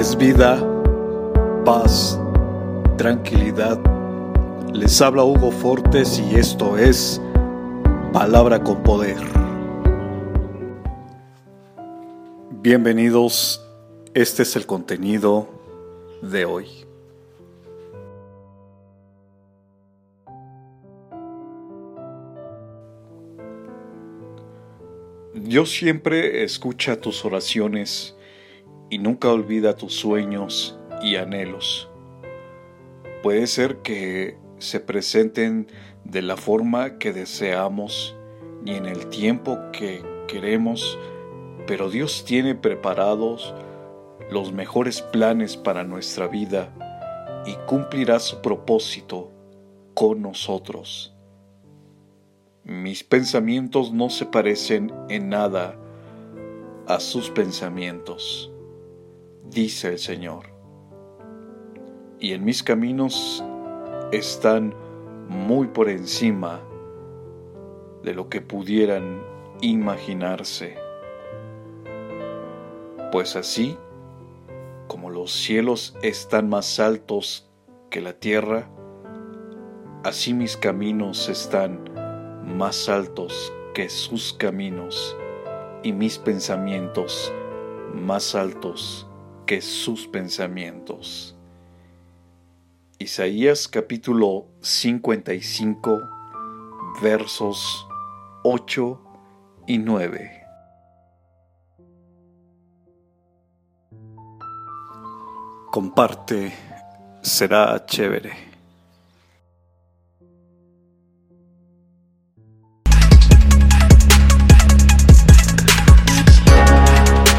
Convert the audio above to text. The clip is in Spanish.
es vida, paz, tranquilidad. Les habla Hugo Fortes y esto es Palabra con Poder. Bienvenidos, este es el contenido de hoy. Dios siempre escucha tus oraciones y nunca olvida tus sueños y anhelos. Puede ser que se presenten de la forma que deseamos ni en el tiempo que queremos, pero Dios tiene preparados los mejores planes para nuestra vida y cumplirá su propósito con nosotros. Mis pensamientos no se parecen en nada a sus pensamientos dice el Señor. Y en mis caminos están muy por encima de lo que pudieran imaginarse. Pues así como los cielos están más altos que la tierra, así mis caminos están más altos que sus caminos y mis pensamientos más altos sus pensamientos. Isaías capítulo 55 versos 8 y 9. Comparte, será chévere.